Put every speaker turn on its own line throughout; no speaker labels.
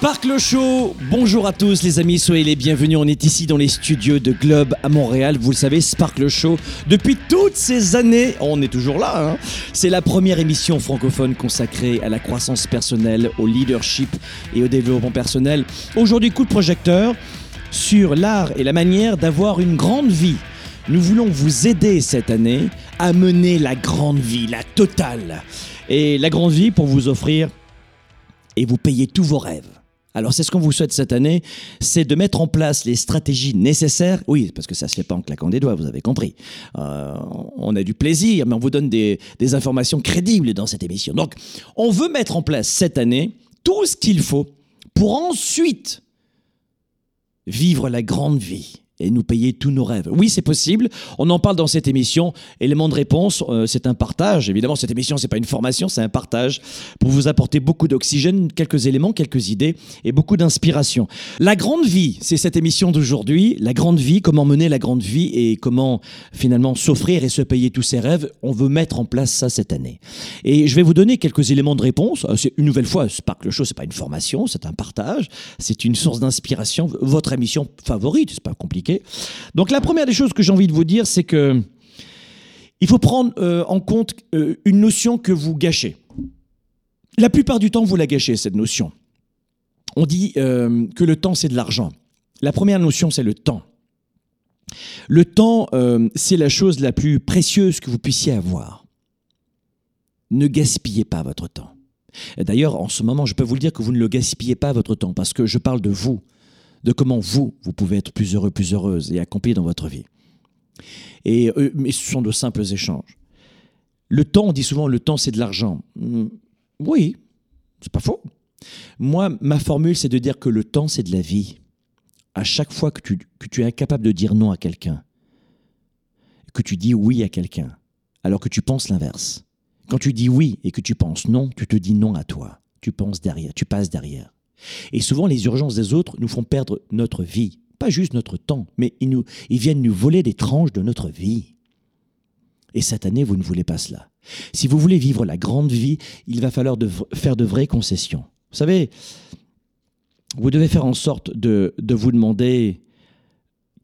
Sparkle Show, bonjour à tous les amis, soyez les bienvenus. On est ici dans les studios de Globe à Montréal. Vous le savez, Sparkle Show, depuis toutes ces années, on est toujours là. Hein. C'est la première émission francophone consacrée à la croissance personnelle, au leadership et au développement personnel. Aujourd'hui, coup de projecteur sur l'art et la manière d'avoir une grande vie. Nous voulons vous aider cette année à mener la grande vie, la totale. Et la grande vie pour vous offrir et vous payer tous vos rêves. Alors c'est ce qu'on vous souhaite cette année, c'est de mettre en place les stratégies nécessaires. Oui, parce que ça se fait pas en claquant des doigts, vous avez compris. Euh, on a du plaisir, mais on vous donne des, des informations crédibles dans cette émission. Donc on veut mettre en place cette année tout ce qu'il faut pour ensuite vivre la grande vie et nous payer tous nos rêves. Oui, c'est possible. On en parle dans cette émission. Élément de réponse, euh, c'est un partage. Évidemment, cette émission, c'est pas une formation, c'est un partage pour vous apporter beaucoup d'oxygène, quelques éléments, quelques idées et beaucoup d'inspiration. La grande vie, c'est cette émission d'aujourd'hui. La grande vie, comment mener la grande vie et comment finalement s'offrir et se payer tous ses rêves. On veut mettre en place ça cette année. Et je vais vous donner quelques éléments de réponse. Euh, une nouvelle fois, Spark Show, c'est pas une formation, c'est un partage. C'est une source d'inspiration. Votre émission favorite, c'est pas compliqué donc la première des choses que j'ai envie de vous dire, c'est que il faut prendre euh, en compte euh, une notion que vous gâchez. La plupart du temps, vous la gâchez, cette notion. On dit euh, que le temps, c'est de l'argent. La première notion, c'est le temps. Le temps, c'est la chose la plus précieuse que vous puissiez avoir. Ne gaspillez pas votre temps. D'ailleurs, en ce moment, je peux vous le dire que vous ne le gaspillez pas votre temps parce que je parle de vous de comment vous, vous pouvez être plus heureux, plus heureuse et accompli dans votre vie. Et, euh, mais ce sont de simples échanges. Le temps, on dit souvent, le temps, c'est de l'argent. Hmm, oui, c'est pas faux. Moi, ma formule, c'est de dire que le temps, c'est de la vie. À chaque fois que tu, que tu es incapable de dire non à quelqu'un, que tu dis oui à quelqu'un, alors que tu penses l'inverse. Quand tu dis oui et que tu penses non, tu te dis non à toi. Tu penses derrière, tu passes derrière. Et souvent, les urgences des autres nous font perdre notre vie. Pas juste notre temps, mais ils, viennent nous voler des tranches de notre vie. Et cette année, vous ne voulez pas cela. Si vous voulez vivre la grande vie, il va falloir faire de vraies concessions. Vous savez, vous devez faire en sorte de, de vous demander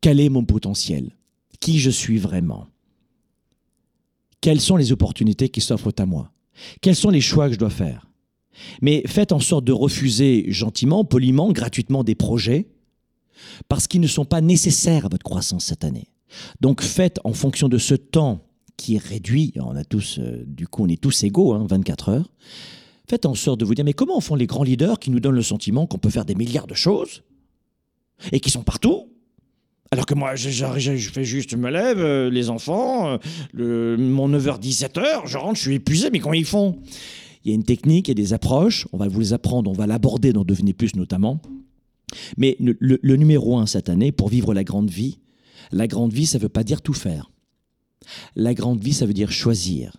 quel est mon potentiel, qui je suis vraiment, quelles sont les opportunités qui s'offrent à moi, quels sont les choix que je dois faire? Mais faites en sorte de refuser gentiment, poliment, gratuitement des projets parce qu'ils ne sont pas nécessaires à votre croissance cette année. Donc faites en fonction de ce temps qui est réduit, on a tous, euh, du coup on est tous égaux, 24 hein, heures, faites en sorte de vous dire mais comment font les grands leaders qui nous donnent le sentiment qu'on peut faire des milliards de choses et qui sont partout? Alors que moi, je, fais juste, je me lève, euh, les enfants, euh, mon 9h, 17h, je rentre, je suis épuisé, mais comment ils font? Il y a une technique et des approches, on va vous les apprendre, on va l'aborder dans Devenez Plus notamment. Mais le, numéro un cette année, pour vivre la grande vie, la grande vie, ça ne veut pas dire tout faire. La grande vie, ça veut dire choisir.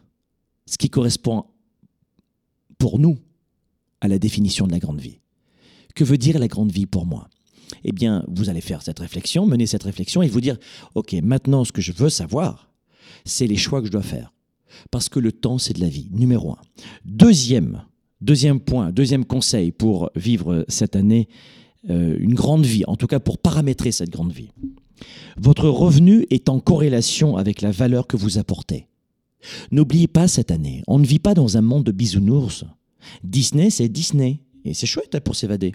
Ce qui correspond pour nous à la définition de la grande vie. Que veut dire la grande vie pour moi? Eh bien, vous allez faire cette réflexion, mener cette réflexion et vous dire, OK, maintenant, ce que je veux savoir, c'est les choix que je dois faire. Parce que le temps, c'est de la vie, numéro un. Deuxième, deuxième point, deuxième conseil pour vivre cette année euh, une grande vie, en tout cas pour paramétrer cette grande vie. Votre revenu est en corrélation avec la valeur que vous apportez. N'oubliez pas cette année, on ne vit pas dans un monde de bisounours. Disney, c'est Disney. Et c'est chouette hein, pour s'évader.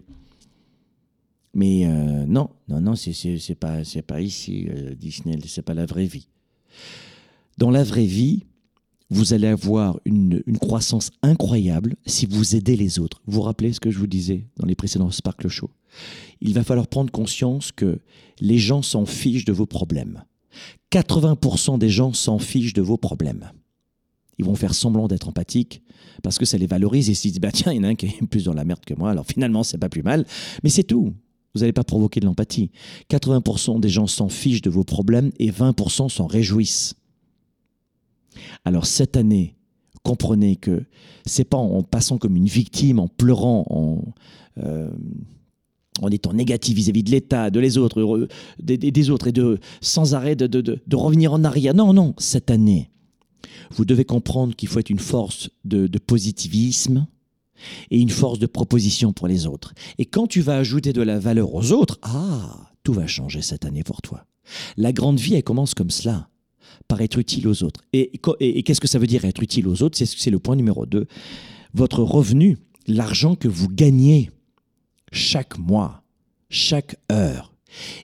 Mais euh, non, non, non, c'est pas, pas ici, euh, Disney, c'est pas la vraie vie. Dans la vraie vie, vous allez avoir une, croissance incroyable si vous aidez les autres. Vous vous rappelez ce que je vous disais dans les précédents Sparkle Show? Il va falloir prendre conscience que les gens s'en fichent de vos problèmes. 80% des gens s'en fichent de vos problèmes. Ils vont faire semblant d'être empathiques parce que ça les valorise et s'ils disent bah tiens, il y en a un qui est plus dans la merde que moi, alors finalement c'est pas plus mal. Mais c'est tout. Vous n'allez pas provoquer de l'empathie. 80% des gens s'en fichent de vos problèmes et 20% s'en réjouissent. Alors cette année, comprenez que c'est pas en passant comme une victime, en pleurant, en, euh, étant négatif vis-à-vis de l'État, de les autres, des, autres, et de sans arrêt de, de, revenir en arrière. Non, non, cette année, vous devez comprendre qu'il faut être une force de, positivisme et une force de proposition pour les autres. Et quand tu vas ajouter de la valeur aux autres, ah, tout va changer cette année pour toi. La grande vie, elle commence comme cela par être utile aux autres. Et, qu'est-ce que ça veut dire être utile aux autres? C'est le point numéro 2. Votre revenu, l'argent que vous gagnez chaque mois, chaque heure,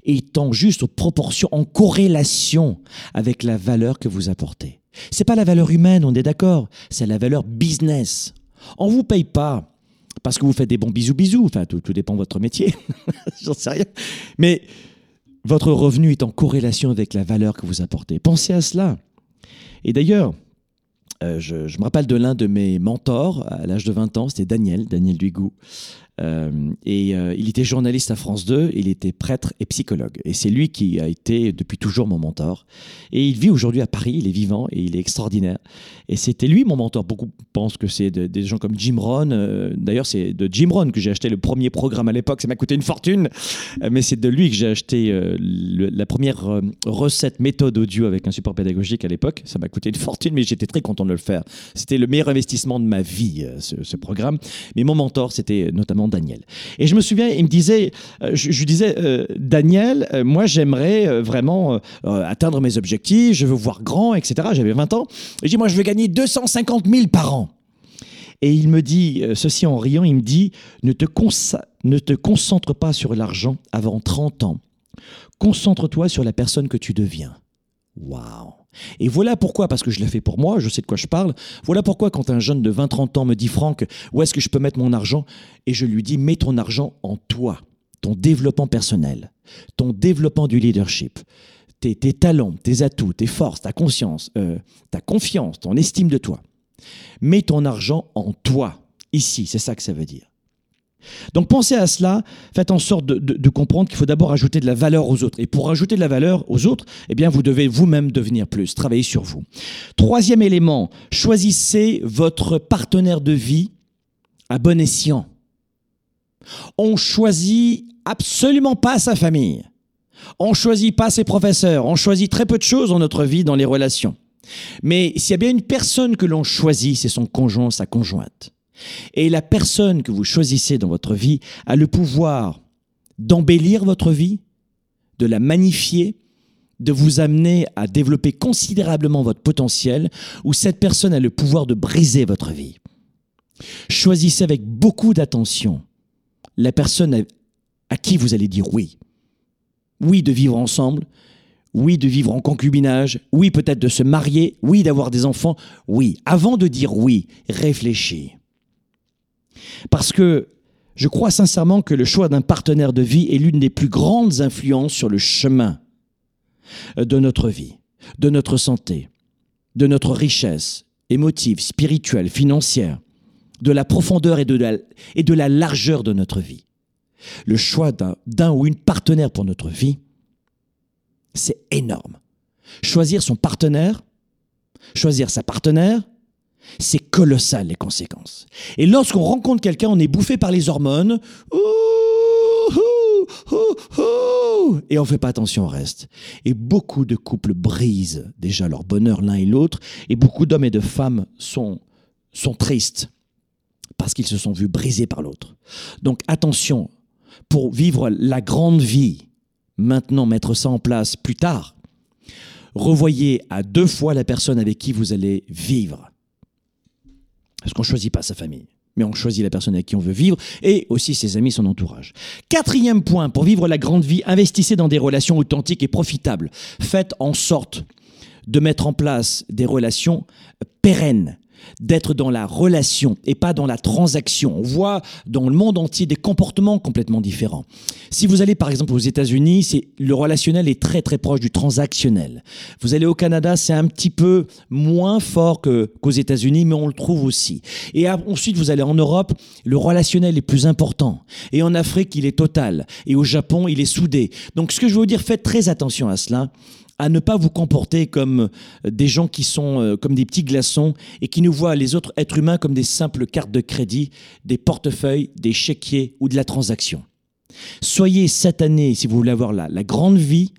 étant juste aux proportions, en corrélation avec la valeur que vous apportez. C'est pas la valeur humaine, on est d'accord, c'est la valeur business. On vous paye pas parce que vous faites des bons bisous bisous, enfin tout, tout dépend de votre métier, j'en sais rien. Mais votre revenu est en corrélation avec la valeur que vous apportez. Pensez à cela. Et d'ailleurs, euh, je, me rappelle de l'un de mes mentors à l'âge de 20 ans, c'était Daniel, Daniel Duigou. Euh, et euh, il était journaliste à France 2, il était prêtre et psychologue. Et c'est lui qui a été depuis toujours mon mentor. Et il vit aujourd'hui à Paris, il est vivant et il est extraordinaire. Et c'était lui mon mentor. Beaucoup pensent que c'est des gens comme Jim Rohn. Euh, d'ailleurs, c'est de Jim Rohn que j'ai acheté le premier programme à l'époque. Ça m'a coûté une fortune. mais c'est de lui que j'ai acheté la première recette méthode audio avec un support pédagogique à l'époque. Ça m'a coûté une fortune, mais j'étais très content de le faire. C'était le meilleur investissement de ma vie, ce, ce programme. Mais mon mentor, c'était notamment Daniel. Et je me souviens, il me disait, euh, je, lui disais, euh, Daniel, euh, moi j'aimerais vraiment atteindre mes objectifs, je veux voir grand, etc. J'avais 20 ans. Et je dis, moi je veux gagner 250 000 par an. Et il me dit, ceci en riant, il me dit, ne te, ne te concentre pas sur l'argent avant 30 ans. Concentre-toi sur la personne que tu deviens. Waouh et voilà pourquoi, parce que je l'ai fait pour moi, je sais de quoi je parle, voilà pourquoi quand un jeune de 20-30 ans me dit Franck, où est-ce que je peux mettre mon argent? Et je lui dis, mets ton argent en toi, ton développement personnel, ton développement du leadership, tes, talents, tes atouts, tes forces, ta conscience, euh, ta confiance, ton estime de toi. Mets ton argent en toi, ici, c'est ça que ça veut dire. Donc pensez à cela, faites en sorte de, comprendre qu'il faut d'abord ajouter de la valeur aux autres. Et pour ajouter de la valeur aux autres, eh bien vous devez vous-même devenir plus, travailler sur vous. Troisième élément, choisissez votre partenaire de vie à bon escient. On choisit absolument pas sa famille. On choisit pas ses professeurs. On choisit très peu de choses dans notre vie, dans les relations. Mais s'il y a bien une personne que l'on choisit, c'est son conjoint, sa conjointe. Et la personne que vous choisissez dans votre vie a le pouvoir d'embellir votre vie, de la magnifier, de vous amener à développer considérablement votre potentiel, ou cette personne a le pouvoir de briser votre vie. Choisissez avec beaucoup d'attention la personne à qui vous allez dire oui. Oui de vivre ensemble, oui de vivre en concubinage, oui peut-être de se marier, oui d'avoir des enfants, oui. Avant de dire oui, réfléchis. Parce que je crois sincèrement que le choix d'un partenaire de vie est l'une des plus grandes influences sur le chemin de notre vie, de notre santé, de notre richesse émotive, spirituelle, financière, de la profondeur et de la, et de la largeur de notre vie. Le choix d'un ou une partenaire pour notre vie, c'est énorme. Choisir son partenaire, choisir sa partenaire, c'est colossal les conséquences. Et lorsqu'on rencontre quelqu'un, on est bouffé par les hormones. Et on ne fait pas attention au reste. Et beaucoup de couples brisent déjà leur bonheur l'un et l'autre. Et beaucoup d'hommes et de femmes sont, sont tristes parce qu'ils se sont vus brisés par l'autre. Donc attention, pour vivre la grande vie, maintenant mettre ça en place plus tard, revoyez à deux fois la personne avec qui vous allez vivre. Parce qu'on ne choisit pas sa famille, mais on choisit la personne avec qui on veut vivre et aussi ses amis, son entourage. Quatrième point, pour vivre la grande vie, investissez dans des relations authentiques et profitables. Faites en sorte de mettre en place des relations pérennes d'être dans la relation et pas dans la transaction. On voit dans le monde entier des comportements complètement différents. Si vous allez par exemple aux États-Unis, c'est le relationnel est très très proche du transactionnel. Vous allez au Canada, c'est un petit peu moins fort qu'aux États-Unis, mais on le trouve aussi. Et ensuite, vous allez en Europe, le relationnel est plus important. Et en Afrique, il est total. Et au Japon, il est soudé. Donc, ce que je veux vous dire, faites très attention à cela à ne pas vous comporter comme euh, des gens qui sont euh, comme des petits glaçons et qui nous voient les autres êtres humains comme des simples cartes de crédit, des portefeuilles, des chéquiers ou de la transaction. Soyez cette année, si vous voulez avoir la, la grande vie,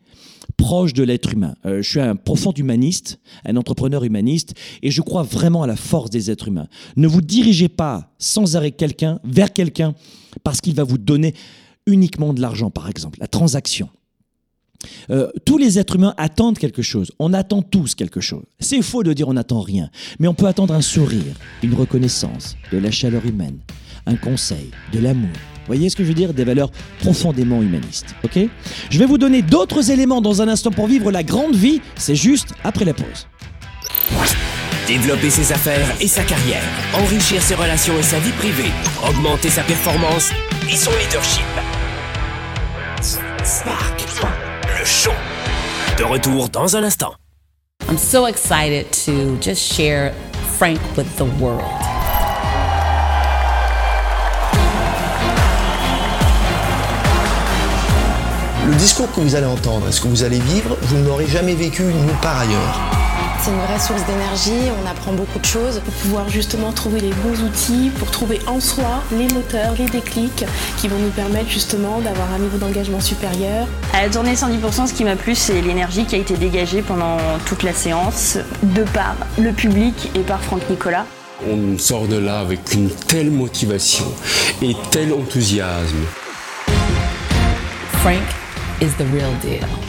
proche de l'être humain. Euh, je suis un profond humaniste, un entrepreneur humaniste, et je crois vraiment à la force des êtres humains. Ne vous dirigez pas sans arrêt quelqu'un vers quelqu'un parce qu'il va vous donner uniquement de l'argent, par exemple, la transaction. Euh, tous les êtres humains attendent quelque chose. On attend tous quelque chose. C'est faux de dire on n'attend rien, mais on peut attendre un sourire, une reconnaissance, de la chaleur humaine, un conseil, de l'amour. Voyez ce que je veux dire? Des valeurs profondément humanistes. Ok? Je vais vous donner d'autres éléments dans un instant pour vivre la grande vie. C'est juste après la pause.
Développer ses affaires et sa carrière, enrichir ses relations et sa vie privée, augmenter sa performance et son leadership. Le show. De retour dans un instant.
I'm so excited to just share Frank with the world.
Le discours que vous allez entendre, ce que vous allez vivre, vous ne l'aurez jamais vécu nulle part ailleurs.
C'est une vraie source d'énergie, on apprend beaucoup de choses pour pouvoir justement trouver les bons outils, pour trouver en soi les moteurs, les déclics qui vont nous permettre justement d'avoir un niveau d'engagement supérieur.
À la journée 110%, ce qui m'a plu, c'est l'énergie qui a été dégagée pendant toute la séance, de par le public et par Franck Nicolas.
On sort de là avec une telle motivation et tel enthousiasme.
Frank is the real deal.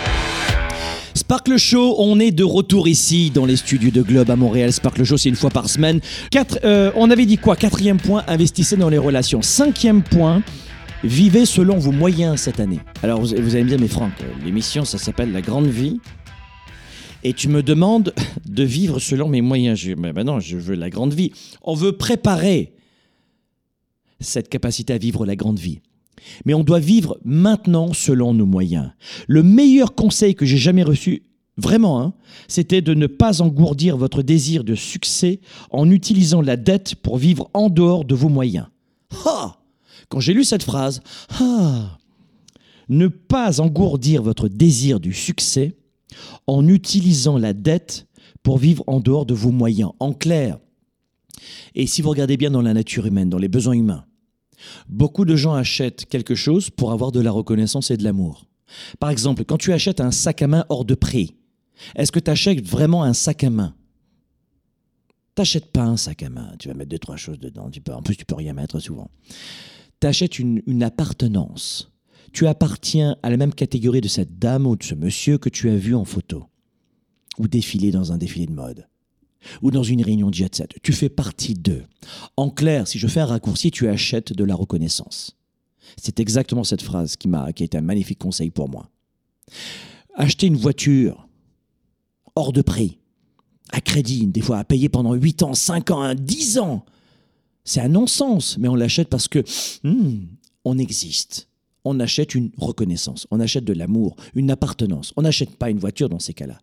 Sparkle Show, on est de retour ici dans les studios de Globe à Montréal. Sparkle Show, c'est une fois par semaine. Quatre, euh, on avait dit quoi? Quatrième point, investissez dans les relations. Cinquième point, vivez selon vos moyens cette année. Alors vous, vous allez me dire, mais Franck, l'émission, ça s'appelle La Grande Vie. Et tu me demandes de vivre selon mes moyens. Je, mais ben non, je veux la grande vie. On veut préparer cette capacité à vivre la grande vie. Mais on doit vivre maintenant selon nos moyens. Le meilleur conseil que j'ai jamais reçu, vraiment, hein, c'était de ne pas engourdir votre désir de succès en utilisant la dette pour vivre en dehors de vos moyens. Ah Quand j'ai lu cette phrase, ah Ne pas engourdir votre désir du succès en utilisant la dette pour vivre en dehors de vos moyens. En clair, et si vous regardez bien dans la nature humaine, dans les besoins humains, Beaucoup de gens achètent quelque chose pour avoir de la reconnaissance et de l'amour. Par exemple, quand tu achètes un sac à main hors de prix, est-ce que tu achètes vraiment un sac à main? T'achètes pas un sac à main, tu vas mettre deux, trois choses dedans, tu peux, en plus tu peux rien mettre souvent. Tu achètes une, une appartenance. Tu appartiens à la même catégorie de cette dame ou de ce monsieur que tu as vu en photo. ou défiler dans un défilé de mode ou dans une réunion de jet set. Tu fais partie d'eux. En clair, si je fais un raccourci, tu achètes de la reconnaissance. C'est exactement cette phrase qui m'a qui a été un magnifique conseil pour moi. Acheter une voiture hors de prix, à crédit, des fois à payer pendant 8 ans, 5 ans, 10 ans, c'est un non-sens, mais on l'achète parce que hmm, on existe. On achète une reconnaissance, on achète de l'amour, une appartenance. On n'achète pas une voiture dans ces cas-là.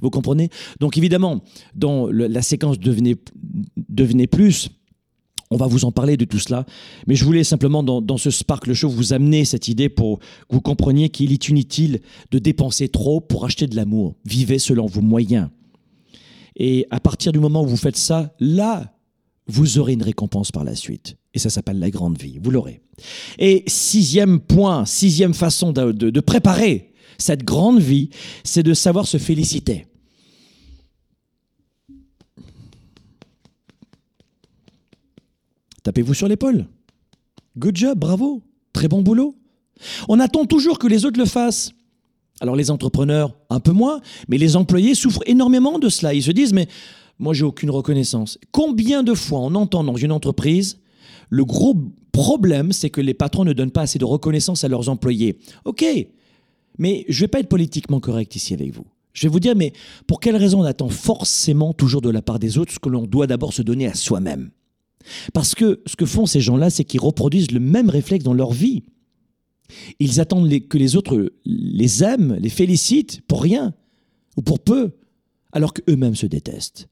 Vous comprenez? Donc évidemment, dans la séquence devenez, plus, on va vous en parler de tout cela, mais je voulais simplement dans, ce Sparkle Show vous amener cette idée pour que vous compreniez qu'il est inutile de dépenser trop pour acheter de l'amour. Vivez selon vos moyens. Et à partir du moment où vous faites ça, là, vous aurez une récompense par la suite. Et ça s'appelle la grande vie. Vous l'aurez. Et sixième point, sixième façon de préparer cette grande vie, c'est de savoir se féliciter. Tapez-vous sur l'épaule. Good job, bravo, très bon boulot. On attend toujours que les autres le fassent. Alors les entrepreneurs, un peu moins, mais les employés souffrent énormément de cela. Ils se disent, mais moi j'ai aucune reconnaissance. Combien de fois on entend dans une entreprise, le gros problème, c'est que les patrons ne donnent pas assez de reconnaissance à leurs employés? Ok, mais je ne vais pas être politiquement correct ici avec vous. Je vais vous dire, mais pour quelle raison on attend forcément toujours de la part des autres ce que l'on doit d'abord se donner à soi-même? Parce que ce que font ces gens-là, c'est qu'ils reproduisent le même réflexe dans leur vie. Ils attendent que les autres les aiment, les félicitent pour rien ou pour peu, alors qu'eux-mêmes se détestent.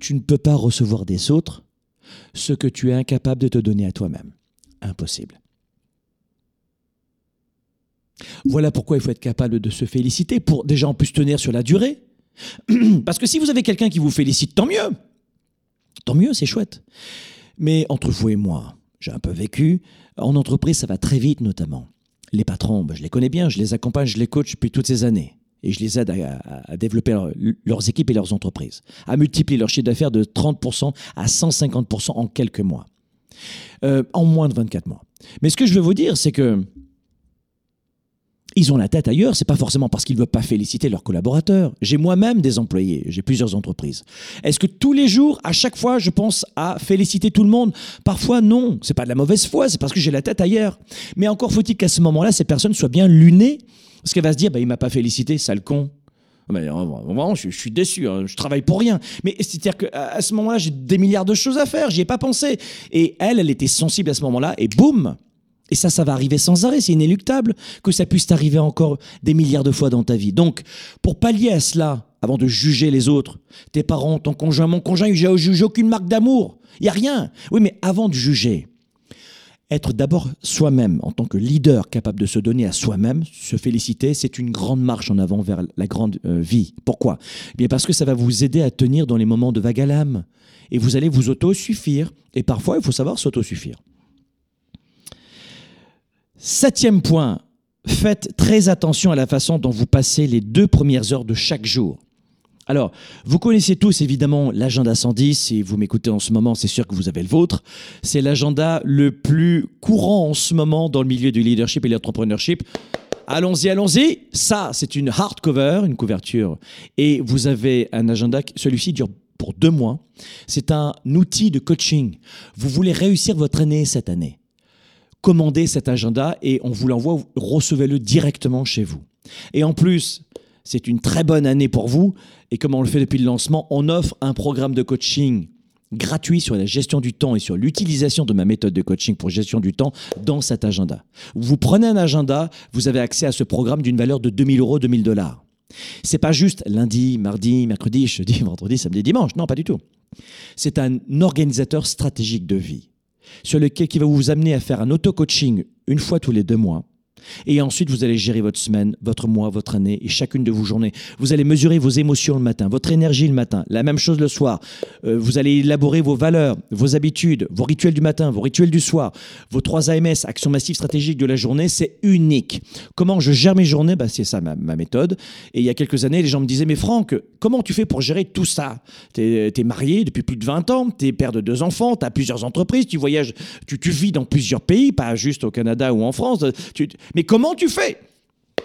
Tu ne peux pas recevoir des autres ce que tu es incapable de te donner à toi-même. Impossible. Voilà pourquoi il faut être capable de se féliciter pour déjà en plus tenir sur la durée. Parce que si vous avez quelqu'un qui vous félicite, tant mieux. Tant mieux, c'est chouette. Mais entre vous et moi, j'ai un peu vécu, en entreprise, ça va très vite notamment. Les patrons, ben, je les connais bien, je les accompagne, je les coach depuis toutes ces années. Et je les aide à, développer leurs équipes et leurs entreprises, à multiplier leur chiffre d'affaires de 30% à 150% en quelques mois. Euh, en moins de 24 mois. Mais ce que je veux vous dire, c'est que ils ont la tête ailleurs, c'est pas forcément parce qu'ils ne veulent pas féliciter leurs collaborateurs. J'ai moi-même des employés, j'ai plusieurs entreprises. Est-ce que tous les jours, à chaque fois, je pense à féliciter tout le monde? Parfois, non. C'est pas de la mauvaise foi, c'est parce que j'ai la tête ailleurs. Mais encore faut-il qu'à ce moment-là, ces personnes soient bien lunées, parce qu'elle va se dire, bah, il m'a pas félicité, sale con. Mais vraiment, je, suis déçu, hein, je travaille pour rien. Mais c'est-à-dire qu'à ce moment-là, j'ai des milliards de choses à faire, j'y ai pas pensé. Et elle, elle était sensible à ce moment-là, et boum, et ça, ça va arriver sans arrêt, c'est inéluctable que ça puisse t'arriver encore des milliards de fois dans ta vie. Donc, pour pallier à cela, avant de juger les autres, tes parents, ton conjoint, mon conjoint, j'ai jugé aucune marque d'amour. Il n'y a rien. Oui, mais avant de juger, être d'abord soi-même en tant que leader capable de se donner à soi-même, se féliciter, c'est une grande marche en avant vers la grande euh, vie. Pourquoi? Eh Bien parce que ça va vous aider à tenir dans les moments de vague à l'âme. Et vous allez vous auto-suffire. Et parfois, il faut savoir s'auto-suffire. Septième point, faites très attention à la façon dont vous passez les deux premières heures de chaque jour. Alors, vous connaissez tous évidemment l'agenda 110, si vous m'écoutez en ce moment, c'est sûr que vous avez le vôtre. C'est l'agenda le plus courant en ce moment dans le milieu du leadership et de l'entrepreneurship. Allons-y, allons-y. Ça, c'est une hardcover, une couverture. Et vous avez un agenda, celui-ci dure pour deux mois. C'est un outil de coaching. Vous voulez réussir votre année cette année commandez cet agenda et on vous l'envoie, recevez-le directement chez vous. Et en plus, c'est une très bonne année pour vous. Et comme on le fait depuis le lancement, on offre un programme de coaching gratuit sur la gestion du temps et sur l'utilisation de ma méthode de coaching pour gestion du temps dans cet agenda. Vous prenez un agenda, vous avez accès à ce programme d'une valeur de 2000 euros, 2000 dollars. C'est pas juste lundi, mardi, mercredi, jeudi, vendredi, samedi, dimanche. Non, pas du tout. C'est un organisateur stratégique de vie sur lequel qui va vous amener à faire un auto-coaching une fois tous les deux mois et ensuite, vous allez gérer votre semaine, votre mois, votre année et chacune de vos journées. Vous allez mesurer vos émotions le matin, votre énergie le matin, la même chose le soir. Euh, vous allez élaborer vos valeurs, vos habitudes, vos rituels du matin, vos rituels du soir, vos trois AMS, actions massives stratégiques de la journée. C'est unique. Comment je gère mes journées? Bah, C'est ça ma, méthode. Et il y a quelques années, les gens me disaient Mais Franck, comment tu fais pour gérer tout ça? Tu es, marié depuis plus de 20 ans, tu es père de deux enfants, tu as plusieurs entreprises, tu voyages, tu, vis dans plusieurs pays, pas juste au Canada ou en France. Mais comment tu fais?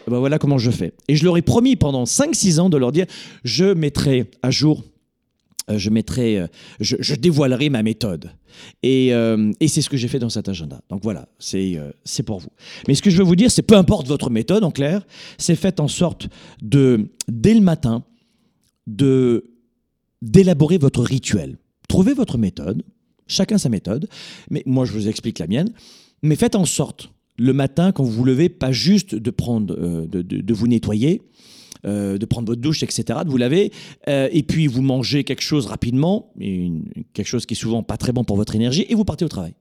Ben voilà comment je fais. Et je leur ai promis pendant 5-6 ans de leur dire, je mettrai à jour euh, je mettrai, euh, je, dévoilerai ma méthode. Et, euh, et c'est ce que j'ai fait dans cet agenda. Donc voilà, c'est pour vous. Mais ce que je veux vous dire, c'est peu importe votre méthode, en clair, c'est fait en sorte de, dès le matin, de d'élaborer votre rituel. Trouvez votre méthode, chacun sa méthode, mais moi je vous explique la mienne, mais faites en sorte, le matin, quand vous vous levez, pas juste de prendre, de, de, de vous nettoyer, euh, de prendre votre douche, etc., de vous laver, euh, et puis vous mangez quelque chose rapidement, quelque chose qui est souvent pas très bon pour votre énergie, et vous partez au travail.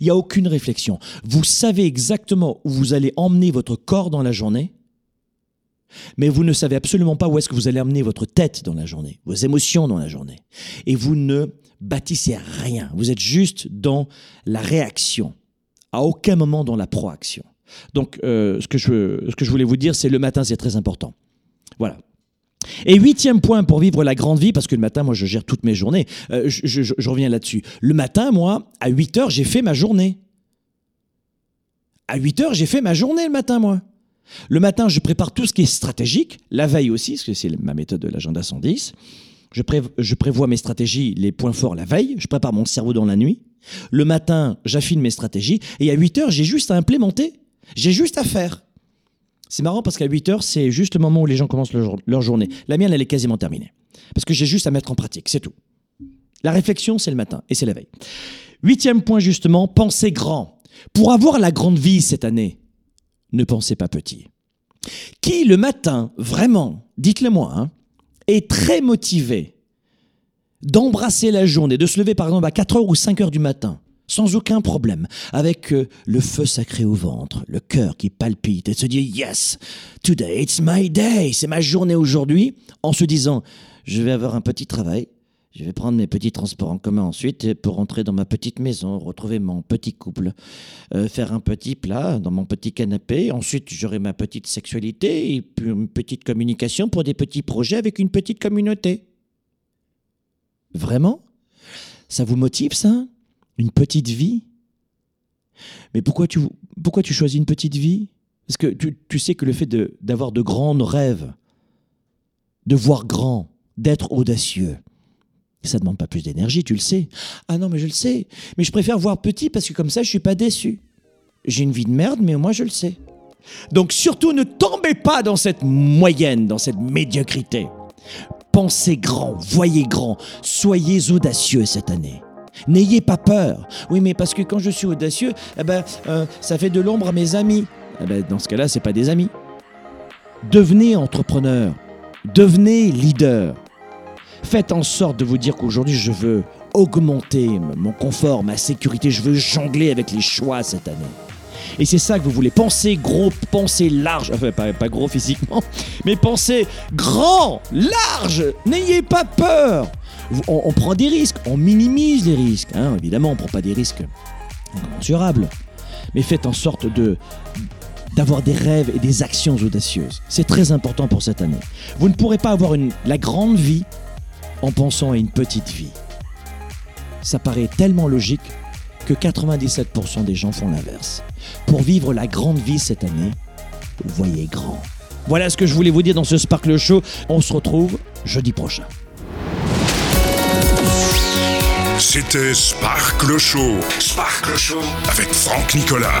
Il n'y a aucune réflexion. Vous savez exactement où vous allez emmener votre corps dans la journée, mais vous ne savez absolument pas où est-ce que vous allez emmener votre tête dans la journée, vos émotions dans la journée. Et vous ne bâtissez rien. Vous êtes juste dans la réaction, à aucun moment dans la proaction. Donc, euh, ce, que je, ce que voulais vous dire, c'est le matin, c'est très important. Voilà. Et huitième point pour vivre la grande vie, parce que le matin, moi, je gère toutes mes journées. Euh, je, reviens là-dessus. Le matin, moi, à 8 heures, j'ai fait ma journée. À 8 heures, j'ai fait ma journée le matin, moi. Le matin, je prépare tout ce qui est stratégique, la veille aussi, parce que c'est ma méthode de l'agenda 110. Je, prévois mes stratégies, les points forts la veille. Je prépare mon cerveau dans la nuit. Le matin, j'affine mes stratégies. Et à 8 heures, j'ai juste à implémenter. J'ai juste à faire. C'est marrant parce qu'à 8 heures, c'est juste le moment où les gens commencent leur, journée. La mienne, elle est quasiment terminée. Parce que j'ai juste à mettre en pratique, c'est tout. La réflexion, c'est le matin et c'est la veille. Huitième point, justement, pensez grand. Pour avoir la grande vie cette année, ne pensez pas petit. Qui, le matin, vraiment, dites-le moi, hein, est très motivé d'embrasser la journée, de se lever par exemple à 4 heures ou 5 heures du matin, sans aucun problème, avec euh, le feu sacré au ventre, le cœur qui palpite et se dire Yes, today it's my day, c'est ma journée aujourd'hui, en se disant Je vais avoir un petit travail, je vais prendre mes petits transports en commun ensuite pour rentrer dans ma petite maison, retrouver mon petit couple, euh, faire un petit plat dans mon petit canapé. Ensuite, j'aurai ma petite sexualité et puis une petite communication pour des petits projets avec une petite communauté. Vraiment? Ça vous motive ça? Une petite vie? Mais pourquoi tu, pourquoi choisis une petite vie? Parce que tu, sais que le fait d'avoir de grands rêves, de voir grand, d'être audacieux, ça ne demande pas plus d'énergie, tu le sais. Ah non, mais je le sais. Mais je préfère voir petit parce que comme ça, je suis pas déçu. J'ai une vie de merde, mais moi, je le sais. Donc surtout, ne tombez pas dans cette moyenne, dans cette médiocrité. Pensez grand, voyez grand, soyez audacieux cette année. N'ayez pas peur. Oui, mais parce que quand je suis audacieux, eh ben, euh, ça fait de l'ombre à mes amis. Eh ben, dans ce cas-là, ce n'est pas des amis. Devenez entrepreneur. Devenez leader. Faites en sorte de vous dire qu'aujourd'hui, je veux augmenter mon confort, ma sécurité. Je veux jongler avec les choix cette année. Et c'est ça que vous voulez. Pensez gros, pensez large. Enfin, pas, gros physiquement, mais pensez grand, large. N'ayez pas peur on, prend des risques, on minimise les risques. Hein, évidemment, on ne prend pas des risques incommensurables. Mais faites en sorte de d'avoir des rêves et des actions audacieuses. C'est très important pour cette année. Vous ne pourrez pas avoir une, la grande vie en pensant à une petite vie. Ça paraît tellement logique que 97% des gens font l'inverse. Pour vivre la grande vie cette année, voyez grand. Voilà ce que je voulais vous dire dans ce Sparkle Show. On se retrouve jeudi prochain.
C'était Sparkle Show. Sparkle Show avec Franck Nicolas.